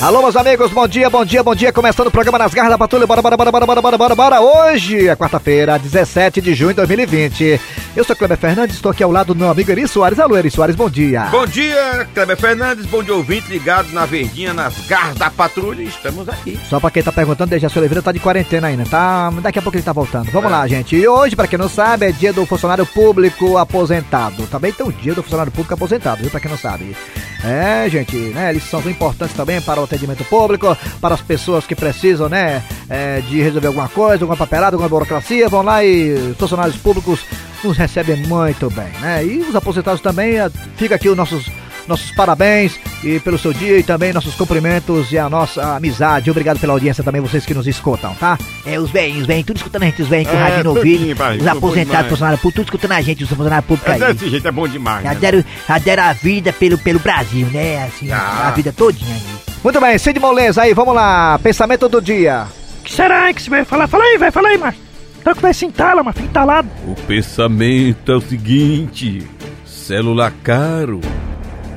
Alô, meus amigos, bom dia, bom dia, bom dia. Começando o programa Nas Garras da Patrulha. Bora, bora, bora, bora, bora, bora, bora, bora. Hoje é quarta-feira, 17 de junho de 2020. Eu sou Kleber Fernandes, estou aqui ao lado do meu amigo Eri Soares. Alô, Eri Soares, bom dia. Bom dia, Kleber Fernandes, bom dia ouvinte ligado na verdinha, nas garras da patrulha. Estamos aqui. Só pra quem tá perguntando, Dejaci Oliveira tá de quarentena ainda, tá? Daqui a pouco ele tá voltando. Vamos é. lá, gente. E hoje, pra quem não sabe, é dia do funcionário público aposentado. Também tem o dia do funcionário público aposentado, viu? Pra quem não sabe. É, gente, né? Eles são importantes também para o atendimento público, para as pessoas que precisam, né? É, de resolver alguma coisa, alguma papelada, alguma burocracia, vão lá e funcionários públicos nos recebem muito bem, né? E os aposentados também, é, fica aqui os nossos nossos parabéns e pelo seu dia e também nossos cumprimentos e a nossa amizade. Obrigado pela audiência também, vocês que nos escutam, tá? É, os velhinhos, os velhinhos, tudo escutando a gente, os velhinhos com é, rádio no ouvido, os aposentados, funcionários públicos, tudo escutando a gente, os funcionários públicos aí. Desse jeito é bom demais. Já, né? já deram a vida pelo, pelo Brasil, né? Assim, ah. a vida todinha aí. Muito bem, Cid Moleza aí, vamos lá, pensamento do dia. que será que você vai falar? Fala aí, vai, fala aí, mas. Que vai se entala, mas fica entalado. O pensamento é o seguinte: celular caro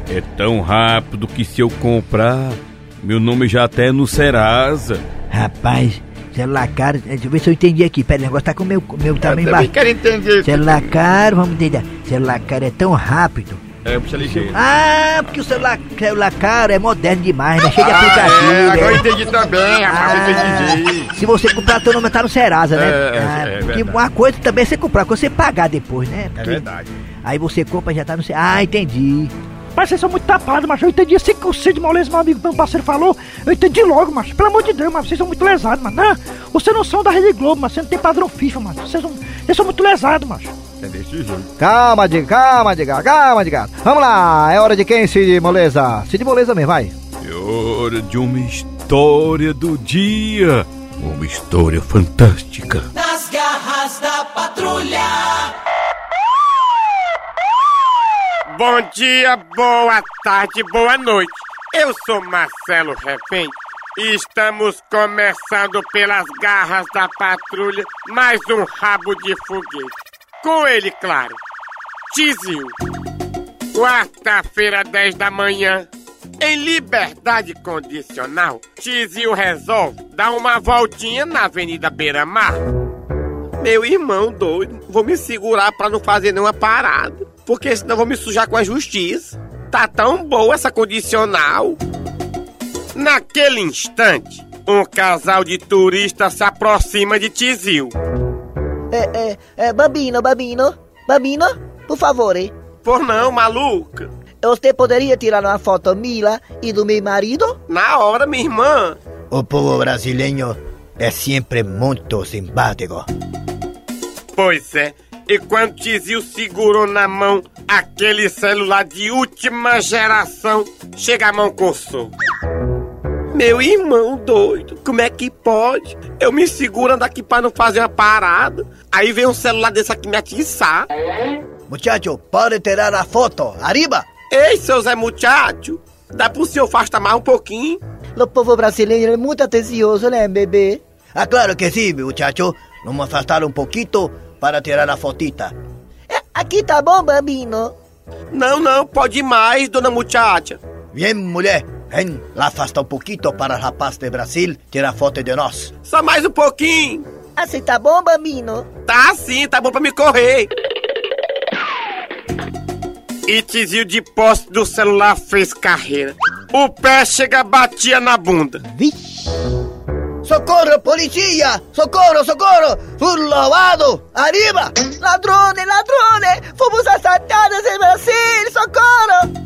é tão rápido que se eu comprar, meu nome já até é no Serasa. Rapaz, celular caro, deixa eu ver se eu entendi aqui. Pera, o negócio tá com o meu, meu também baixo. quero entender. Celular caro, vamos entender. Celular caro é tão rápido. É, puxa ligeiro. Ah, porque o celular, celular caro é moderno demais, né? Cheio de ah, aplicativo. É, agora eu entendi também, rapaz, ah, entendi. Se você comprar, teu nome tá no Serasa, né? É, ah, é, é porque uma coisa também é você comprar, quando você pagar depois, né? Porque é verdade. Aí você compra já tá no Serasa. Ah, entendi. Mas vocês são muito tapados, mas eu entendi assim que o Cid Moleza, meu amigo, meu parceiro, falou. Eu entendi logo, mas pelo amor de Deus, mas vocês são muito lesados, mas não, vocês não são da Rede Globo, mas você não tem padrão FIFA, mas vocês são, vocês são muito lesados, mas. É desse jeito. Calma, de calma, de calma, de Vamos lá, é hora de quem, Cid Moleza? Cid Moleza mesmo, vai. É hora de uma história do dia. Uma história fantástica. Nas garras da patrulha. Bom dia, boa tarde, boa noite. Eu sou Marcelo Refém e estamos começando pelas garras da patrulha mais um rabo de foguete. Com ele, claro, Tizil. Quarta-feira, 10 da manhã, em liberdade condicional, Tizil resolve dar uma voltinha na Avenida Beira Mar. Meu irmão doido, vou me segurar para não fazer nenhuma parada porque senão vou me sujar com a justiça. Tá tão boa essa condicional. Naquele instante, um casal de turistas se aproxima de Tizil. É, é, é, Bambino, Bambino, Bambino, por favor, hein? Por não, maluca. Você poderia tirar uma foto minha e do meu marido? Na hora, minha irmã. O povo brasileiro é sempre muito simpático. Pois é, e quando Tizil segurou na mão aquele celular de última geração, chega a mão coçou. Meu irmão doido, como é que pode? Eu me segurando aqui para não fazer uma parada. Aí vem um celular desse aqui me atiçar. Muchacho, pode tirar a foto. Arriba! Ei, seu Zé Muchacho, dá pro senhor afastar mais um pouquinho? O povo brasileiro é muito atencioso, né, bebê? Ah, claro que sim, muchacho. Vamos afastar um pouquinho para tirar a fotita. É, aqui tá bom, Bambino? Não, não, pode mais, dona muchacha. Vem, mulher. Vem, lá afasta um pouquinho para rapaz de Brasil tirar foto de nós. Só mais um pouquinho. Assim tá bom, Bambino? Tá sim, tá bom pra me correr. E tizio de poste do celular fez carreira. O pé chega batia na bunda. Vixe. ¡Socorro, policía! ¡Socorro, socorro! ¡Un! ¡Arriba! ¡Ladrones, ladrones! ¡Fomos assaltados em Brasil! ¡Socorro!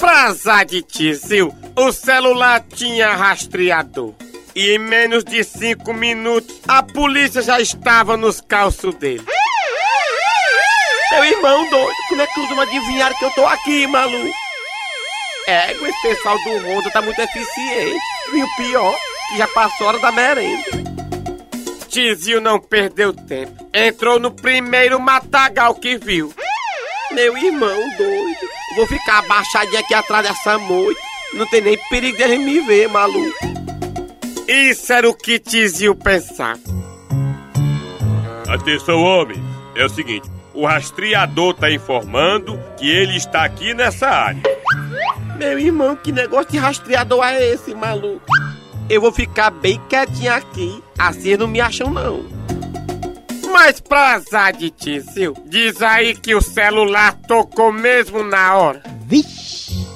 Pra de Tizil, o celular tinha rastreador. E em menos de cinco minutos, a polícia já estava nos calços dele. Meu irmão doido, como é que não adivinharam que eu tô aqui, maluco? É, esse pessoal do mundo tá muito eficiente. E o pior já passou a hora da merenda. Tizio não perdeu tempo. Entrou no primeiro matagal que viu. Meu irmão doido. Vou ficar abaixadinho aqui atrás dessa moita. Não tem nem perigo dele me ver, maluco. Isso era o que Tizio pensava. Atenção, homem. É o seguinte: o rastreador tá informando que ele está aqui nessa área. Meu irmão, que negócio de rastreador é esse, maluco? Eu vou ficar bem quietinho aqui. Assim não me acham, não. Mas pra azar de Tizil, diz aí que o celular tocou mesmo na hora. Vixe.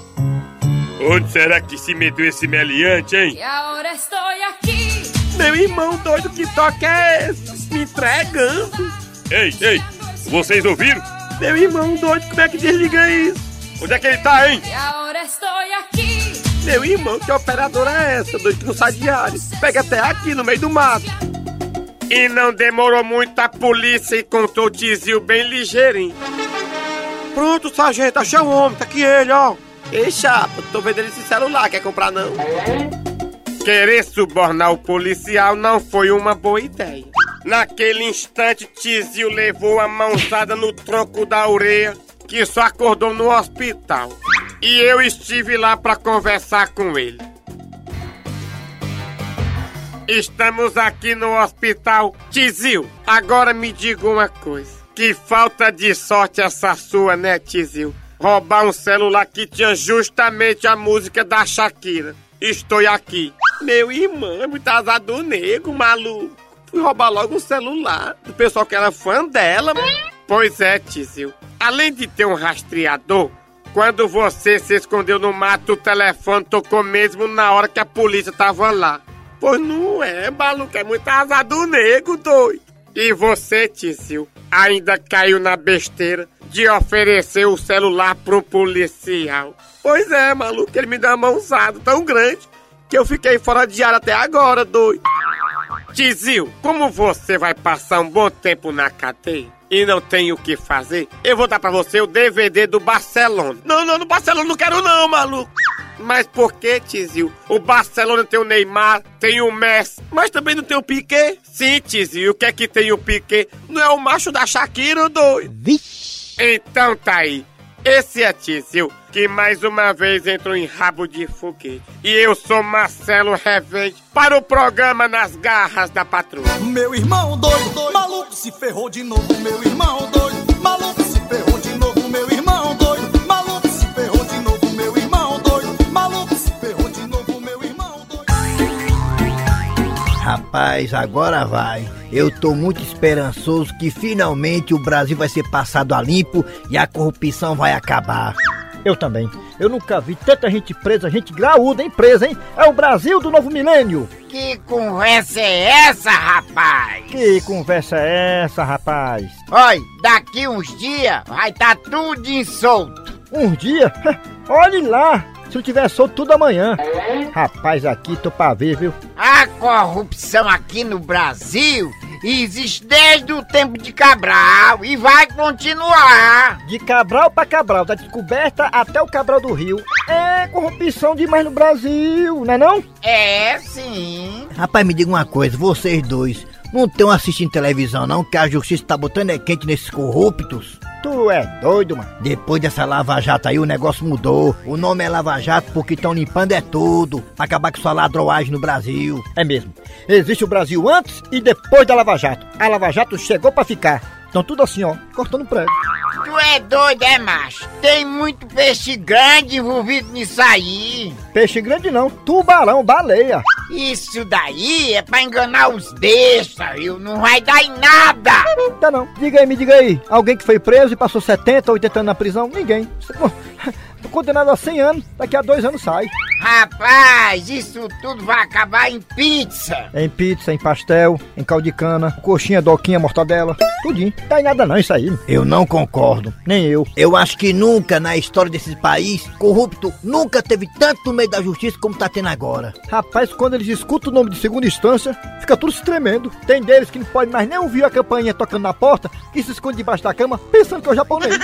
Onde será que se meteu esse meliante, hein? Y ahora estoy aquí. Meu irmão doido, que toque é esse? Me entregando. Ei, ei, vocês ouviram? Meu irmão doido, como é que desliga isso? Onde é que ele tá, hein? Y ahora estoy aquí. Meu irmão, que operadora é essa, doido, que não sai de área? Pega até aqui, no meio do mato. E não demorou muito, a polícia encontrou o Tizil bem ligeirinho. Pronto, sargento, achei o homem, tá aqui ele, ó. Ei, chapa, tô vendendo esse celular, quer comprar não? Querer subornar o policial não foi uma boa ideia. Naquele instante, Tizil levou a mãozada no tronco da orelha, que só acordou no hospital. E eu estive lá para conversar com ele. Estamos aqui no hospital. Tizil, agora me diga uma coisa. Que falta de sorte essa sua, né, Tizil? Roubar um celular que tinha justamente a música da Shakira. Estou aqui. Meu irmão, é muito azar do nego, maluco. Fui roubar logo um celular do pessoal que era fã dela. Pois é, Tizil. Além de ter um rastreador, quando você se escondeu no mato, o telefone tocou mesmo na hora que a polícia tava lá. Pois não é, maluco, é muito azar do nego, doido. E você, Tizil, ainda caiu na besteira de oferecer o celular pro policial. Pois é, maluco, ele me deu uma mãozada tão grande que eu fiquei fora de ar até agora, doido. Tizil, como você vai passar um bom tempo na cadeia e não tem o que fazer, eu vou dar pra você o DVD do Barcelona. Não, não, no Barcelona não quero não, maluco. Mas por que, Tizil? O Barcelona tem o Neymar, tem o Messi, mas também não tem o Piquet? Sim, Tizil, o que é que tem o Piquet? Não é o macho da Shakira, doido? Vixe. Então tá aí. Esse é Tizil, que mais uma vez entrou em rabo de foguete. E eu sou Marcelo Revente para o programa Nas Garras da Patrulha. Meu irmão doido, maluco se ferrou de novo, meu irmão doido, maluco se ferrou de novo, Rapaz, agora vai. Eu tô muito esperançoso que finalmente o Brasil vai ser passado a limpo e a corrupção vai acabar. Eu também. Eu nunca vi tanta gente presa, gente graúda em presa, hein? É o Brasil do novo milênio. Que conversa é essa, rapaz? Que conversa é essa, rapaz? Olha, daqui uns dias vai tá tudo insolto. Uns dias? Olhe lá. Se eu tiver solto tudo amanhã. Rapaz, aqui tô pra ver, viu? A corrupção aqui no Brasil existe desde o tempo de Cabral e vai continuar. De Cabral pra Cabral, da descoberta até o Cabral do Rio. É corrupção demais no Brasil, não é não? É, sim. Rapaz, me diga uma coisa, vocês dois, não estão assistindo televisão não, que a justiça tá botando é quente nesses corruptos? Tu é doido, mano. Depois dessa Lava Jato aí, o negócio mudou. O nome é Lava Jato porque estão limpando é tudo. Acabar com sua ladroagem no Brasil. É mesmo. Existe o Brasil antes e depois da Lava Jato. A Lava Jato chegou pra ficar. Então tudo assim, ó, cortando prédio. Tu é doido, é, macho? Tem muito peixe grande envolvido nisso aí. Peixe grande não, tubarão, baleia. Isso daí é pra enganar os bestas, viu? Não vai dar em nada. Tá não. Diga aí, me diga aí. Alguém que foi preso e passou 70, 80 anos na prisão? Ninguém. Tô condenado a 100 anos, daqui a dois anos sai. Rapaz, isso tudo vai acabar em pizza. Em pizza, em pastel, em caldo de cana, coxinha, doquinha, mortadela, tudinho. Tá em nada não isso aí. Eu não concordo. Nem eu. Eu acho que nunca na história desse país, corrupto nunca teve tanto no meio da justiça como tá tendo agora. Rapaz, quando eles escutam o nome de segunda instância, fica tudo se tremendo. Tem deles que não pode mais nem ouvir a campainha tocando na porta, que se esconde debaixo da cama, pensando que é o japonês.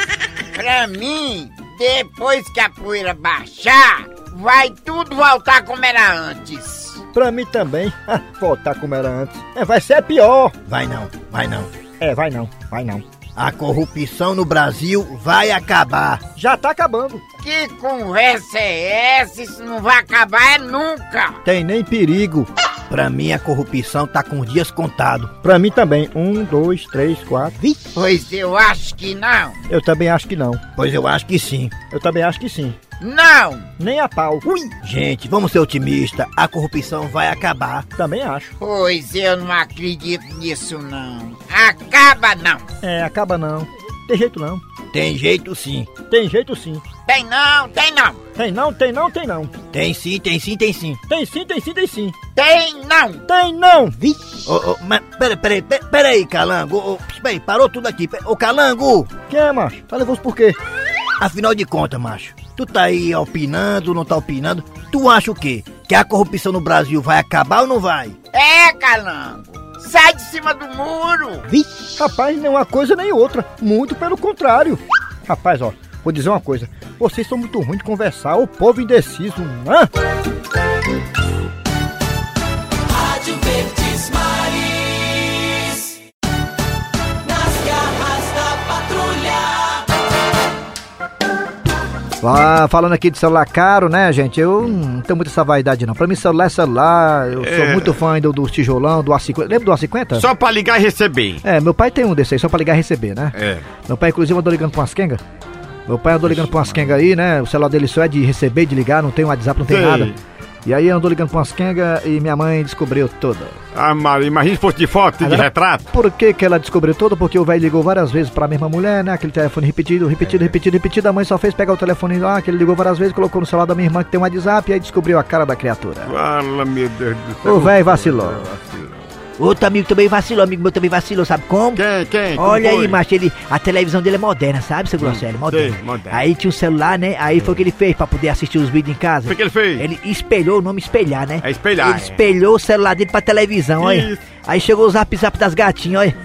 Pra mim, depois que a poeira baixar, vai tudo voltar como era antes. Pra mim também, voltar como era antes. É, vai ser pior. Vai não, vai não. É, vai não, vai não. A corrupção no Brasil vai acabar. Já tá acabando. Que conversa é essa? Isso não vai acabar é nunca. Tem nem perigo. Pra mim a corrupção tá com dias contados. Pra mim também. Um, dois, três, quatro. Pois eu acho que não. Eu também acho que não. Pois eu acho que sim. Eu também acho que sim. Não! Nem a pau. Ui! Gente, vamos ser otimistas. A corrupção vai acabar. Também acho. Pois eu não acredito nisso, não. Acaba não! É, acaba não. Tem jeito não. Tem jeito sim. Tem jeito sim. Tem não, tem não! Tem não, tem não, tem não. Tem sim, tem sim, tem sim. Tem sim, tem sim, tem sim. Tem não! Tem não. Vixe! Ô, ô, mas peraí, peraí, peraí, peraí, Calango. Ô, ô, peraí, parou tudo aqui. Ô, Calango! Quem é, macho? Tá nervoso por quê? Afinal de contas, macho, tu tá aí opinando, não tá opinando? Tu acha o quê? Que a corrupção no Brasil vai acabar ou não vai? É, calango! Sai de cima do muro! Vixe. Rapaz, nem uma coisa nem outra. Muito pelo contrário. Rapaz, ó, vou dizer uma coisa. Vocês são muito ruins de conversar. O povo indeciso, hã? Rádio Verdes Maris. Nas garras da patrulha. Lá, falando aqui de celular caro, né, gente? Eu não tenho muita essa vaidade, não. Pra mim, celular é celular. Eu sou É. muito fã ainda do tijolão, do A50. Lembra do A50? Só pra ligar e receber. É, meu pai tem um desse aí, só pra ligar e receber, né? É. Meu pai, inclusive, andou ligando pra umas quenga. Meu pai andou ligando pra umas quenga aí, né? O celular dele só é de receber, de ligar, não tem WhatsApp, não tem Sei. nada. E aí andou ligando pra umas quenga e minha mãe descobriu tudo. Ah, Maria, imagina se fosse de foto e de Agora- retrato. Por que, que ela descobriu tudo? Porque o velho ligou várias vezes pra mesma mulher, né? Aquele telefone repetido, repetido, repetido, repetido. A mãe só fez pegar o telefone lá, que ele ligou várias vezes, colocou no celular da minha irmã que tem um WhatsApp e aí descobriu a cara da criatura. Fala, meu Deus do céu. O velho vacilou. Outro amigo também vacilou, amigo meu também vacilou, sabe como? Quem, quem? Como Olha foi? aí, macho, ele, a televisão dele é moderna, sabe, seu Grosselio? Moderna. sei, moderna. Aí tinha o celular, né? Aí foi o que ele fez pra poder assistir os vídeos em casa. O que, ele fez? Ele espelhou o nome espelhar, né? É espelhar, Ele é. espelhou o celular dele pra televisão, olha. Aí chegou o zap zap das gatinhas, olha.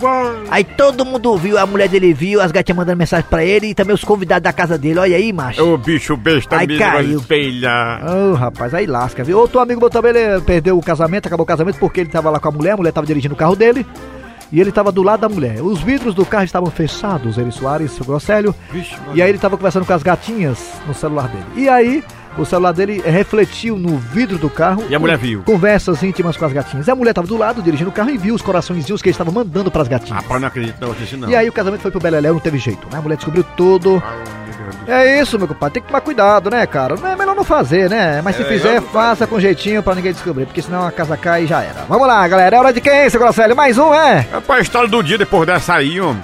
Aí todo mundo viu, a mulher dele viu, as gatinhas mandando mensagem pra ele e também os convidados da casa dele, olha aí, macho. Ô, bicho besta Ai, mesmo, caiu. espelhar. Ô, rapaz, aí lasca, viu? Outro amigo meu também, ele perdeu o casamento, acabou o casamento porque ele tava lá com a mulher, a mulher tava dirigindo o carro dele. E ele tava do lado da mulher. Os vidros do carro estavam fechados, ele Soares, seu Grosselho. Vixe, E aí ele tava conversando com as gatinhas no celular dele. E aí, o celular dele refletiu no vidro do carro. E a mulher viu? Conversas íntimas com as gatinhas. E a mulher tava do lado, dirigindo o carro, e viu os coraçõezinhos que ele estava mandando pras gatinhas. Rapaz, não acredito não, isso não. E aí o casamento foi pro Beleléu, não teve jeito, né? A mulher descobriu tudo. É isso, meu compadre, tem que tomar cuidado, né, cara? Não é melhor não fazer, né? Mas se É, fizer, eu- faça com jeitinho pra ninguém descobrir, porque senão a casa cai e já era. Vamos lá, galera, é hora de quem, seu Grosselho? Mais um, é? Rapaz, a história do dia depois dessa aí, homem.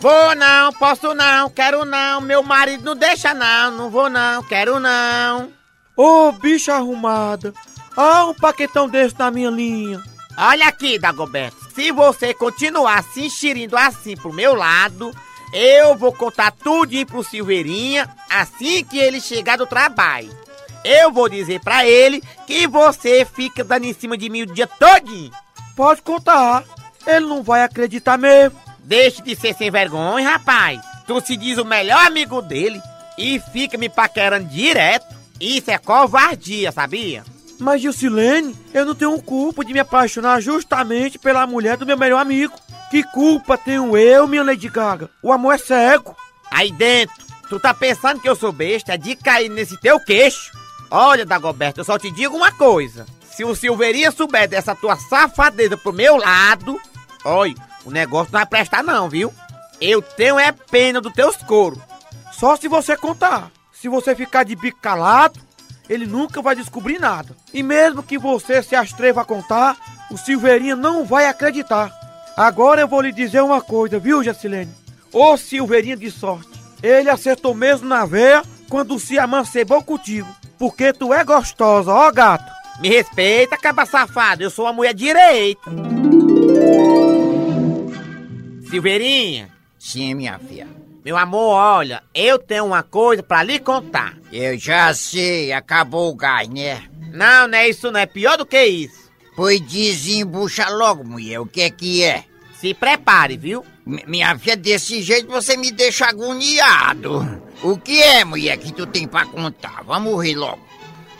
Vou não, posso não, quero não, meu marido não deixa não, não vou não, quero não. Ô, bicha arrumada. Ah, um paquetão desse na minha linha. Olha aqui, Dagoberto, se você continuar se enxerindo assim pro meu lado, eu vou contar tudinho pro Silveirinha assim que ele chegar do trabalho. Eu vou dizer pra ele que você fica dando em cima de mim o dia todinho. Pode contar. Ele não vai acreditar mesmo. Deixe de ser sem vergonha, rapaz. Tu se diz o melhor amigo dele e fica me paquerando direto. Isso é covardia, sabia? Mas, Gilcilene, eu não tenho culpa de me apaixonar justamente pela mulher do meu melhor amigo. Que culpa tenho eu, minha Lady Gaga? O amor é cego. Aí dentro, tu tá pensando que eu sou besta de cair nesse teu queixo? Olha, Dagoberto, eu só te digo uma coisa. Se o Silveirinha souber dessa tua safadeza pro meu lado, olha, o negócio não vai prestar não, viu? Eu tenho é pena dos teus coros. Só se você contar. Se você ficar de bico calado, ele nunca vai descobrir nada. E mesmo que você se astreva a contar, o Silveirinha não vai acreditar. Agora eu vou lhe dizer uma coisa, viu, Jacilene? Ô Silveirinha de sorte, ele acertou mesmo na veia quando se amancebou contigo. Porque tu é gostosa, ó gato. Me respeita, caba safado, eu sou uma mulher direita. Silveirinha, Sim, minha filha. meu amor, olha, eu tenho uma coisa pra lhe contar. Eu já sei, acabou o gás, né? Não, não é isso não, é pior do que isso. Pois desembucha logo, mulher, o que é que é? Se prepare, viu? M- minha filha, desse jeito você me deixa agoniado. O que é, mulher, que tu tem pra contar? Vamos rir logo.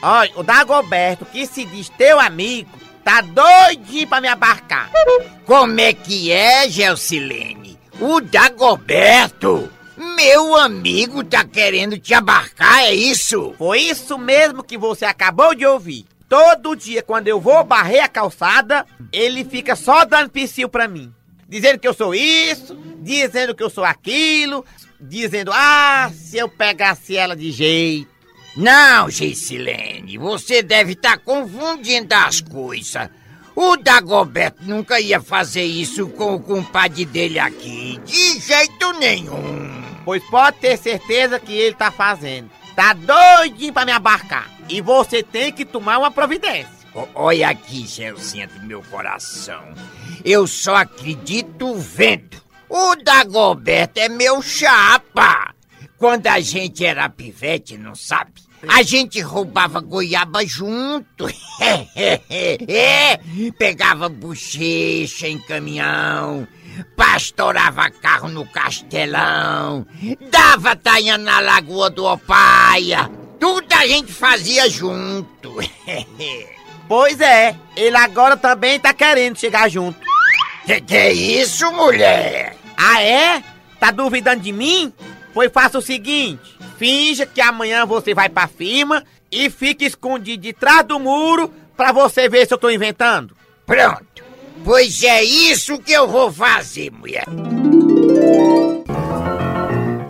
Olha, o Dagoberto, que se diz teu amigo, tá doidinho pra me abarcar. Como é que é, Gelsilene? O Dagoberto, meu amigo, tá querendo te abarcar, é isso? Foi isso mesmo que você acabou de ouvir. Todo dia, quando eu vou barrer a calçada, ele fica só dando psiu pra mim. dizendo que eu sou isso, dizendo que eu sou aquilo, dizendo, ah, se eu pegasse ela de jeito. Não, Geisilene, você deve estar confundindo as coisas. O Dagoberto nunca ia fazer isso com o compadre dele aqui, de jeito nenhum. Pois pode ter certeza que ele tá fazendo. Tá doidinho pra me abarcar. E você tem que tomar uma providência. O- olha aqui, Gelsinha do meu coração. Eu só acredito vendo. O Dagoberto é meu chapa. Quando a gente era pivete, não sabe? A gente roubava goiaba junto. é, pegava bochecha em caminhão, pastorava carro no castelão, dava tainha na lagoa do Opaia. Tudo a gente fazia junto. Pois é, ele agora também tá querendo chegar junto. que que é isso, mulher? Ah, é? Tá duvidando de mim? Pois faça o seguinte: finja que amanhã você vai pra firma e fique escondido de trás do muro pra você ver se eu tô inventando. Pronto. Pois é isso que eu vou fazer, mulher.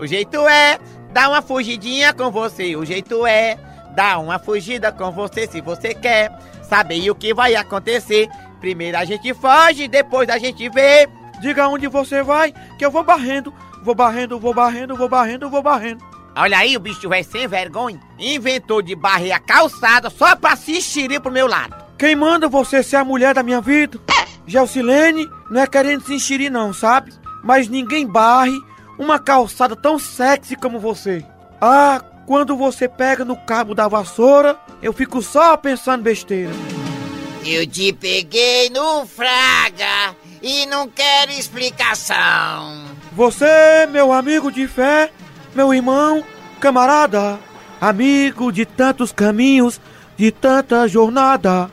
O jeito é dar uma fugidinha com você. O jeito é dar uma fugida com você se você quer saber o que vai acontecer. Primeiro a gente foge, depois a gente vê. Diga onde você vai, que eu vou barrendo. Vou barrendo, vou barrendo, vou barrendo, vou barrendo. Olha aí, o bicho vai sem vergonha. Inventou de barrer a calçada só pra se enxerir pro meu lado. Quem manda você ser a mulher da minha vida? Gelsilene não é querendo se enxerir não, sabe? Mas ninguém barre uma calçada tão sexy como você. Ah, quando você pega no cabo da vassoura, eu fico só pensando besteira. Eu te peguei no fraga e não quero explicação. Você, meu amigo de fé, meu irmão, camarada, amigo de tantos caminhos, de tanta jornada.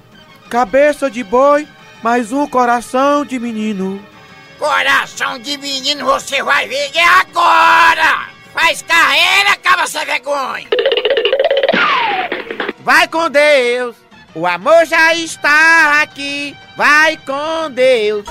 Cabeça de boi, mas um coração de menino. Coração de menino, você vai ver é agora! Faz carreira, caba sem vergonha! Vai com Deus, o amor já está aqui. Vai com Deus.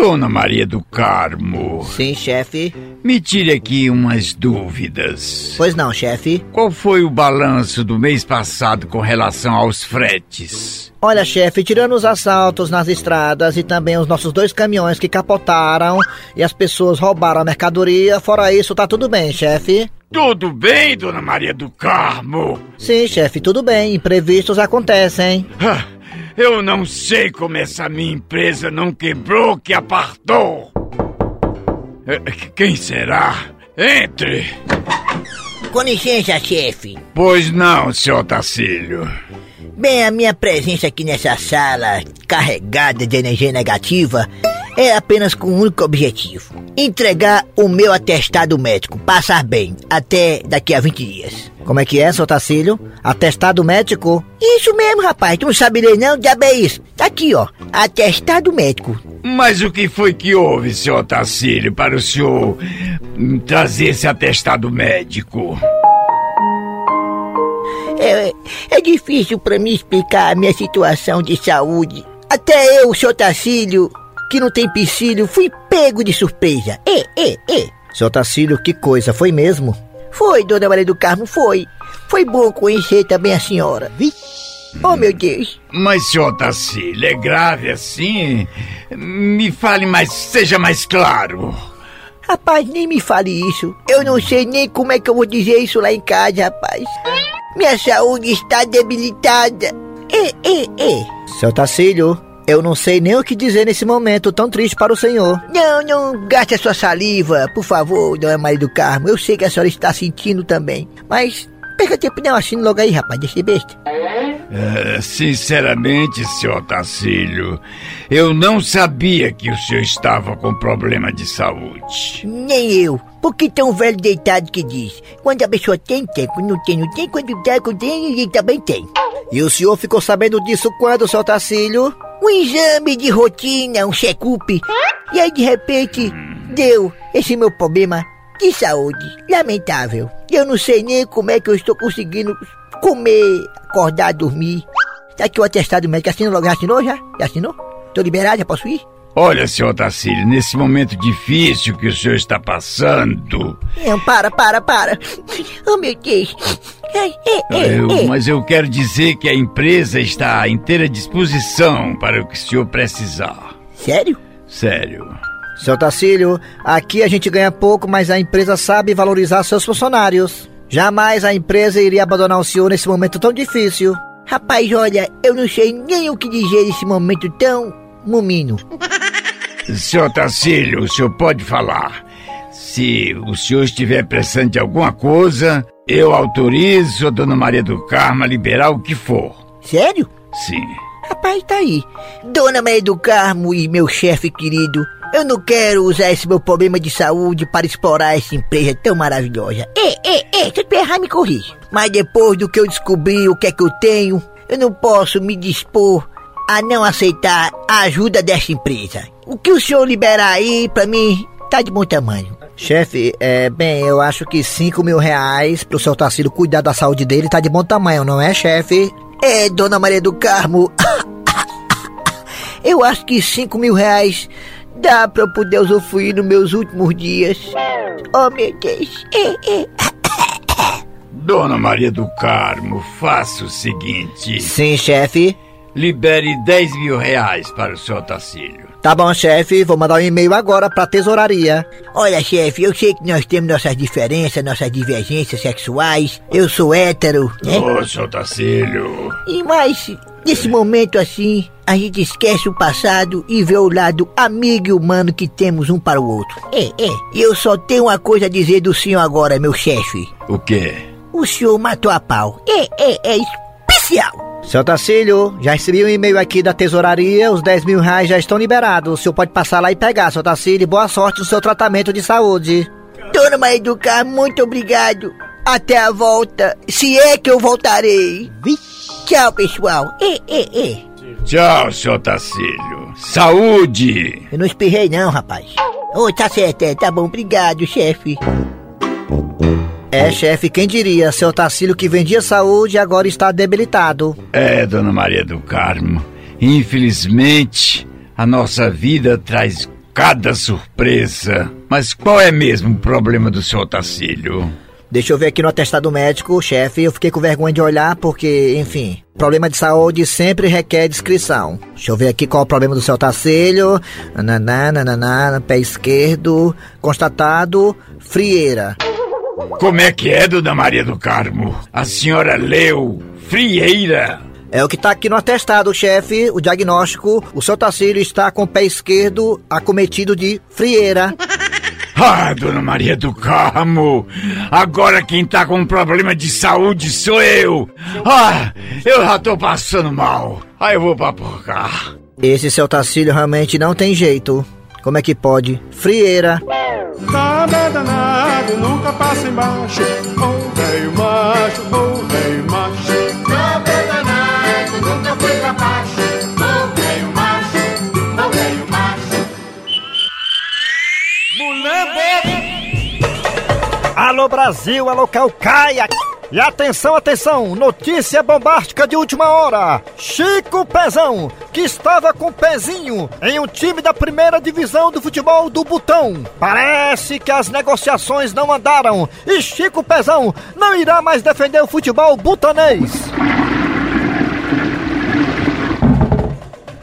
Dona Maria do Carmo, Sim, chefe. me tire aqui umas dúvidas. Pois não, chefe. Qual foi o balanço do mês passado com relação aos fretes? Olha, chefe, tirando os assaltos nas estradas e também os nossos dois caminhões que capotaram e as pessoas roubaram a mercadoria, fora isso, tá tudo bem, chefe. Tudo bem, Dona Maria do Carmo? Sim, chefe, tudo bem. Imprevistos acontecem. Ah, Eu não sei como essa minha empresa não quebrou que apartou. Eh, Quem será? Entre. Com licença, chefe. Pois não, senhor Tacílio. Bem, a minha presença aqui nessa sala carregada de energia negativa é apenas com um único objetivo: entregar o meu atestado médico, passar bem, até daqui a 20 dias. Como é que é, seu Tacílio? Atestado médico? Isso mesmo, rapaz, tu não sabe ler não? Diabo é isso. Tá aqui, ó, atestado médico. Mas o que foi que houve, senhor Tacílio, para o senhor hum, trazer esse atestado médico? É, é difícil pra mim explicar a minha situação de saúde. Até eu, seu Tacílio, que não tem piscílio, fui pego de surpresa. É, é, é. Seu Tacílio, que coisa, foi mesmo? Foi, dona Maria do Carmo, foi. Foi bom conhecer também a senhora. Oh, meu Deus. Mas, senhor Tacílio, é grave assim? Me fale mais, seja mais claro. Rapaz, nem me fale isso. Eu não sei nem como é que eu vou dizer isso lá em casa, rapaz. Minha saúde está debilitada. É, é, é. Seu Tacílio, eu não sei nem o que dizer nesse momento tão triste para o senhor. Não, não gaste a sua saliva, por favor, dona Maria do Carmo. Eu sei que a senhora está sentindo também. Mas perca tempo não, assine logo aí, rapaz, deixa de besta. É, sinceramente, senhor Tacílio, eu não sabia que o senhor estava com problema de saúde. Nem eu. Porque tem um velho deitado que diz: quando a pessoa tem, tem, quando não tem, não tem, quando tem, quando tem, ele também tem. E o senhor ficou sabendo disso quando, seu Tacílio? Um exame de rotina, um check-up. E aí, de repente, deu esse meu problema de saúde. Lamentável. Eu não sei nem como é que eu estou conseguindo comer, acordar, dormir. Tá aqui o atestado médico. Assinou logo? Já assinou já? Já assinou? Tô liberado, já posso ir? Olha, senhor Tacílio, nesse momento difícil que o senhor está passando, Não, para, para, para. Oh, meu Deus. Ei, ei, eu- ei. mas eu quero dizer que a empresa está à inteira disposição para o que o senhor precisar. Sério? Sério. Seu Tacílio, aqui a gente ganha pouco, mas a empresa sabe valorizar seus funcionários. Jamais a empresa iria abandonar o senhor nesse momento tão difícil. Rapaz, olha, eu não sei nem o que dizer nesse momento tão mumino. Senhor Tacílio, o senhor pode falar. Se o senhor estiver precisando de alguma coisa, eu autorizo a dona Maria do Carmo a liberar o que for. Sério? Sim. Rapaz, tá aí. Dona Maria do Carmo e meu chefe querido, eu não quero usar esse meu problema de saúde para explorar essa empresa tão maravilhosa. Ei, ei, ei, se eu errar, me corrija. Mas depois do que eu descobri o que é que eu tenho, eu não posso me dispor a não aceitar a ajuda dessa empresa. O que o senhor liberar aí, pra mim, tá de bom tamanho. Chefe, é, bem, eu acho que 5 mil reais pro seu Tacílio cuidar da saúde dele tá de bom tamanho, não é, chefe? É, Dona Maria do Carmo. Eu acho que cinco mil reais dá pra eu poder usufruir nos meus últimos dias. Oh, meu Deus. É, é. Dona Maria do Carmo, faça o seguinte. Sim, chefe. Libere 10 mil reais para o senhor Tacílio. Tá bom, chefe, vou mandar um e-mail agora pra tesouraria. Olha, chefe, eu sei que nós temos nossas diferenças, nossas divergências sexuais. Eu sou hétero, né? Ô, senhor Tacílio. E mais, nesse momento assim, a gente esquece o passado e vê o lado amigo e humano que temos um para o outro. É, é. E eu só tenho uma coisa a dizer do senhor agora, meu chefe. O quê? O senhor matou a pau. É, é, é especial. Seu Tacílio, já recebi um e-mail aqui da tesouraria, os 10 mil reais já estão liberados. O senhor pode passar lá e pegar, seu Tacílio. Boa sorte no seu tratamento de saúde. Dona Maria do Carmo, muito obrigado. Até a volta, se é que eu voltarei. Tchau, pessoal. É, é, é. Tchau, senhor Tacílio. Saúde! Eu não espirrei não, rapaz. Ô, tá certo, é, tá bom, obrigado, chefe. É, chefe, quem diria? Seu Tacílio que vendia saúde agora está debilitado. É, dona Maria do Carmo. Infelizmente, a nossa vida traz cada surpresa. Mas qual é mesmo o problema do senhor Tacílio? Deixa eu ver aqui no atestado médico, chefe. Eu fiquei com vergonha de olhar porque, enfim, problema de saúde sempre requer descrição. Deixa eu ver aqui qual é o problema do seu Tacílio. Nananá, nananá, pé esquerdo. Constatado, frieira. Como é que é, dona Maria do Carmo? A senhora leu frieira? É o que tá aqui no atestado, chefe. O diagnóstico. O seu Tacílio está com o pé esquerdo acometido de frieira. Ah, dona Maria do Carmo, agora quem tá com problema de saúde sou eu. Ah, eu já tô passando mal. Aí eu vou pra cá. Esse seu Tacílio realmente não tem jeito. Como é que pode? Frieira. Nada é danado, nunca passa embaixo. Ô velho macho, ô velho macho. Nada é danado, nunca foi pra baixo. Ô velho macho, ô velho macho. Alô Brasil, alô Calcaia. E atenção, atenção, notícia bombástica de última hora. Chico Pezão, que estava com pezinho em um time da primeira divisão do futebol do Butão. Parece que as negociações não andaram e Chico Pezão não irá mais defender o futebol butanês.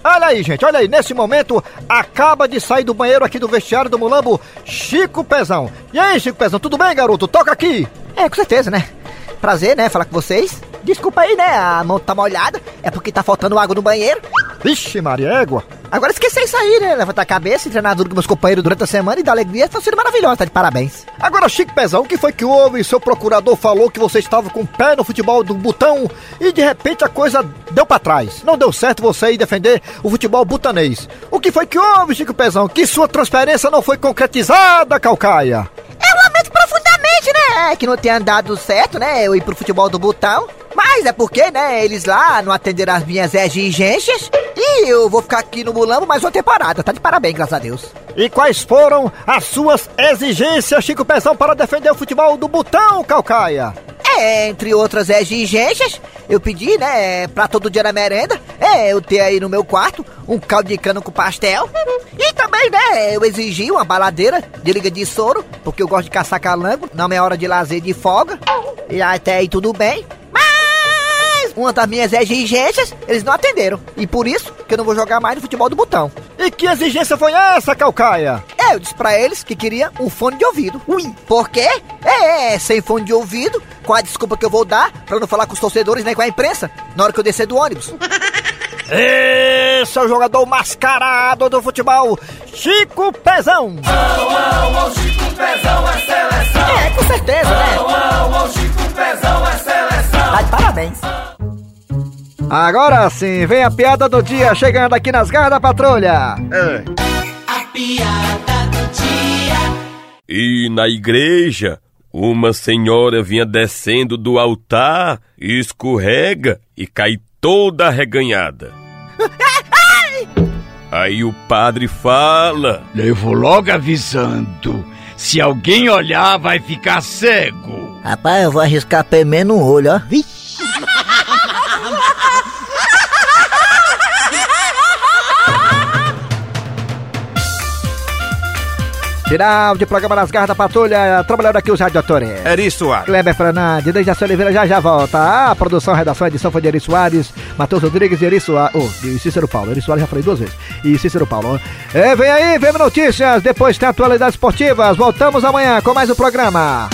Olha aí, gente, olha aí, nesse momento acaba de sair do banheiro aqui do vestiário do Mulambo, Chico Pezão. E aí, Chico Pezão, tudo bem, garoto? Toca aqui. É, com certeza, né? Prazer, né? Falar com vocês. Desculpa aí, né? A mão tá molhada. É porque tá faltando água no banheiro. Vixe, Maria Égua. Agora esqueci isso aí, né? Levantar a cabeça, treinar duro com meus companheiros durante a semana e dar alegria. Tá sendo maravilhoso, tá de parabéns. Agora, Chico Pezão, o que foi que houve? Seu procurador falou que você estava com o pé no futebol do Butão e de repente a coisa deu pra trás. Não deu certo você ir defender o futebol butanês. O que foi que houve, Chico Pezão? Que sua transferência não foi concretizada, Calcaia? Profundamente, né? Que não tenha dado certo, né? Eu ir pro futebol do Butão. Mas é porque, né? Eles lá não atenderam as minhas exigências. E eu vou ficar aqui no Mulambo mais uma temporada. Tá de parabéns, graças a Deus. E quais foram as suas exigências, Chico Pezão, para defender o futebol do Butão, Calcaia? É, entre outras exigências, eu pedi, né, pra todo dia na merenda, é, eu ter aí no meu quarto um caldo de cana com pastel. E também, né, eu exigi uma baladeira de liga de soro, porque eu gosto de caçar calango na minha hora de lazer de folga. E até aí tudo bem. Mas uma das minhas exigências, eles não atenderam. E por isso que eu não vou jogar mais no futebol do botão. E que exigência foi essa, Calcaia? É, eu disse pra eles que queria um fone de ouvido. Ui. Por quê? É, é, sem fone de ouvido, com a desculpa que eu vou dar pra não falar com os torcedores nem com a imprensa na hora que eu descer do ônibus. Esse é o jogador mascarado do futebol, Chico Pezão. Au, Chico Pezão é seleção. É, com certeza, né? Au, au, Chico Pezão é seleção. Tá de parabéns. Agora sim, vem a piada do dia chegando aqui nas garras da patrulha. A piada do dia. E na igreja, uma senhora vinha descendo do altar, escorrega e cai toda arreganhada. Aí o padre fala: Eu vou logo avisando. Se alguém olhar, vai ficar cego. Rapaz, eu vou arriscar pelo menos um olho, ó. Final de programa nas garras da patrulha, trabalhando aqui os radiatores. Eri Soares. Kleber Fernandes, Dejaci Oliveira já já volta. A produção, a redação, a edição foi de Eri Soares, Matheus Rodrigues e Eri Soares. Oh, e Cícero Paulo. Eri Soares já falei duas vezes. E Cícero Paulo. É, vem aí, vem notícias, depois tem atualidades esportivas. Voltamos amanhã com mais um programa.